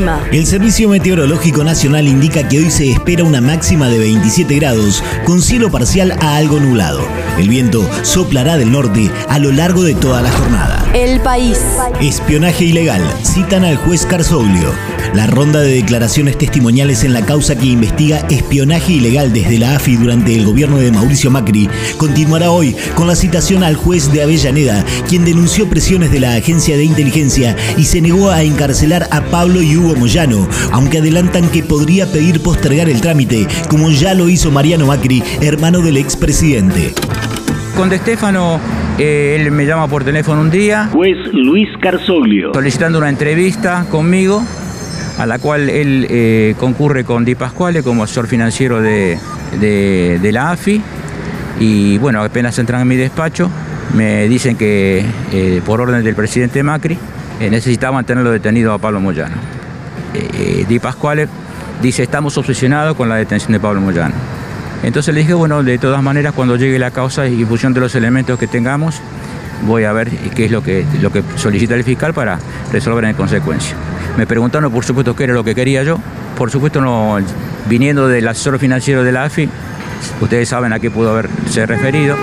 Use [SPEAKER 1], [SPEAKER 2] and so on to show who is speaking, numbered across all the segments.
[SPEAKER 1] El clima.
[SPEAKER 2] El Servicio Meteorológico Nacional indica que hoy se espera una máxima de 27 grados, con cielo parcial a algo nublado. El viento soplará del norte a lo largo de toda la jornada.
[SPEAKER 1] El país.
[SPEAKER 2] Espionaje ilegal. Citan al juez Carzoglio. La ronda de declaraciones testimoniales en la causa que investiga espionaje ilegal desde la AFI durante el gobierno de Mauricio Macri continuará hoy con la citación al juez de Avellaneda, quien denunció presiones de la agencia de inteligencia y se negó a encarcelar a Pablo y Hugo Moyano, aunque adelantan que podría pedir postergar el trámite, como ya lo hizo Mariano Macri, hermano del expresidente.
[SPEAKER 3] Con De Stefano, eh, él me llama por teléfono un día.
[SPEAKER 2] Juez Luis Carzoglio.
[SPEAKER 3] Solicitando una entrevista conmigo, a la cual él eh, concurre con Di Pasquale como asesor financiero de, de, de, la AFI. Y bueno, apenas entran en mi despacho, me dicen que eh, por orden del presidente Macri necesitaban tenerlo detenido a Pablo Moyano. Di Pasquale dice, estamos obsesionados con la detención de Pablo Moyano. Entonces le dije, bueno, de todas maneras, cuando llegue la causa y función de los elementos que tengamos, voy a ver qué es lo que, lo que solicita el fiscal para resolver en consecuencia. Me preguntaron, por supuesto, qué era lo que quería yo. Por supuesto, no, viniendo del asesor financiero de la AFI, ustedes saben a qué pudo haberse referido.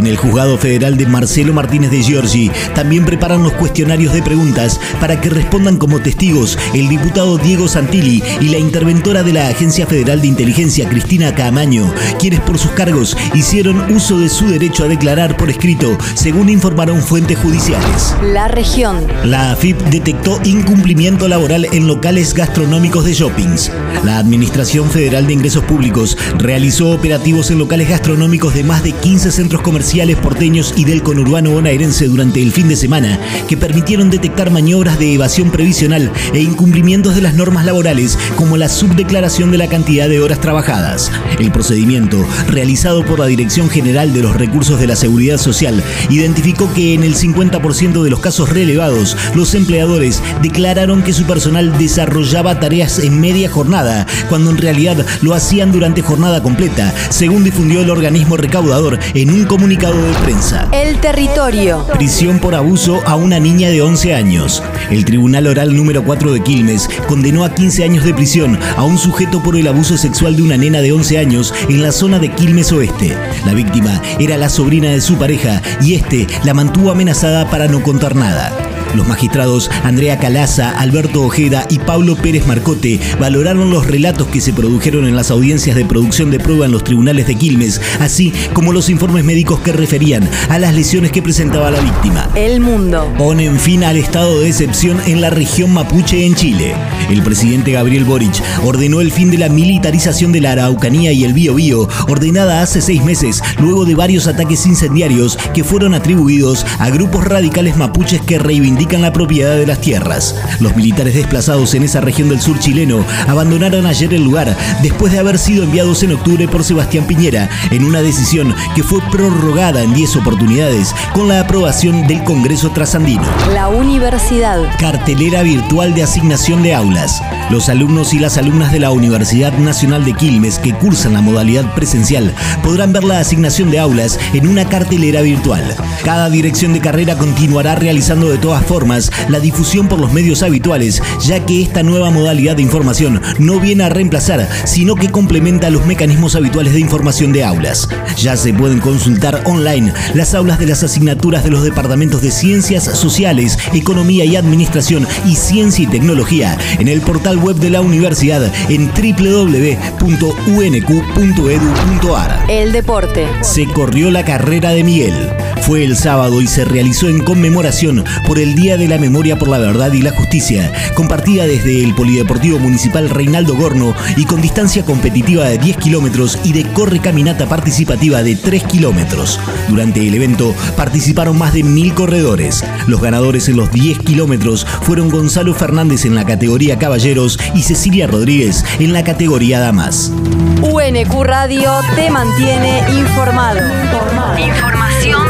[SPEAKER 2] En el juzgado federal de Marcelo Martínez de Giorgi también preparan los cuestionarios de preguntas para que respondan como testigos el diputado Diego Santilli y la interventora de la Agencia Federal de Inteligencia Cristina Camaño, quienes por sus cargos hicieron uso de su derecho a declarar por escrito, según informaron fuentes judiciales.
[SPEAKER 1] La región.
[SPEAKER 2] La AFIP detectó incumplimiento laboral en locales gastronómicos de shoppings. La Administración Federal de Ingresos Públicos realizó operativos en locales gastronómicos de más de 15 centros comerciales comerciales porteños y del conurbano bonaerense durante el fin de semana que permitieron detectar maniobras de evasión previsional e incumplimientos de las normas laborales como la subdeclaración de la cantidad de horas trabajadas. El procedimiento, realizado por la Dirección General de los Recursos de la Seguridad Social, identificó que en el 50% de los casos relevados, los empleadores declararon que su personal desarrollaba tareas en media jornada, cuando en realidad lo hacían durante jornada completa, según difundió el organismo recaudador en un comunicado de prensa.
[SPEAKER 1] El territorio.
[SPEAKER 2] Prisión por abuso a una niña de 11 años. El Tribunal Oral número 4 de Quilmes condenó a 15 años de prisión a un sujeto por el abuso sexual de una nena de 11 años en la zona de Quilmes Oeste. La víctima era la sobrina de su pareja y este la mantuvo amenazada para no contar nada. Los magistrados Andrea Calaza, Alberto Ojeda y Pablo Pérez Marcote valoraron los relatos que se produjeron en las audiencias de producción de prueba en los tribunales de Quilmes, así como los informes médicos que referían a las lesiones que presentaba la víctima.
[SPEAKER 1] El mundo.
[SPEAKER 2] Ponen fin al estado de excepción en la región mapuche en Chile. El presidente Gabriel Boric ordenó el fin de la militarización de la Araucanía y el Biobío, ordenada hace seis meses, luego de varios ataques incendiarios que fueron atribuidos a grupos radicales mapuches que reivindican la propiedad de las tierras. Los militares desplazados en esa región del sur chileno abandonaron ayer el lugar después de haber sido enviados en octubre por Sebastián Piñera en una decisión que fue prorrogada en 10 oportunidades con la aprobación del Congreso trasandino.
[SPEAKER 1] La universidad.
[SPEAKER 2] Cartelera virtual de asignación de aulas. Los alumnos y las alumnas de la Universidad Nacional de Quilmes que cursan la modalidad presencial podrán ver la asignación de aulas en una cartelera virtual. Cada dirección de carrera continuará realizando de todas formas la difusión por los medios habituales, ya que esta nueva modalidad de información no viene a reemplazar, sino que complementa los mecanismos habituales de información de aulas. Ya se pueden consultar online las aulas de las asignaturas de los departamentos de Ciencias Sociales, Economía y Administración y Ciencia y Tecnología en el portal web de la universidad en www.unq.edu.ar.
[SPEAKER 1] El deporte.
[SPEAKER 2] Se corrió la carrera de Miguel. Fue el sábado y se realizó en conmemoración por el Día de la Memoria por la Verdad y la Justicia, compartida desde el Polideportivo Municipal Reinaldo Gorno y con distancia competitiva de 10 kilómetros y de corre caminata participativa de 3 kilómetros. Durante el evento participaron más de mil corredores. Los ganadores en los 10 kilómetros fueron Gonzalo Fernández en la categoría Caballeros y Cecilia Rodríguez en la categoría Damas.
[SPEAKER 1] UNQ Radio te mantiene informado.
[SPEAKER 4] Información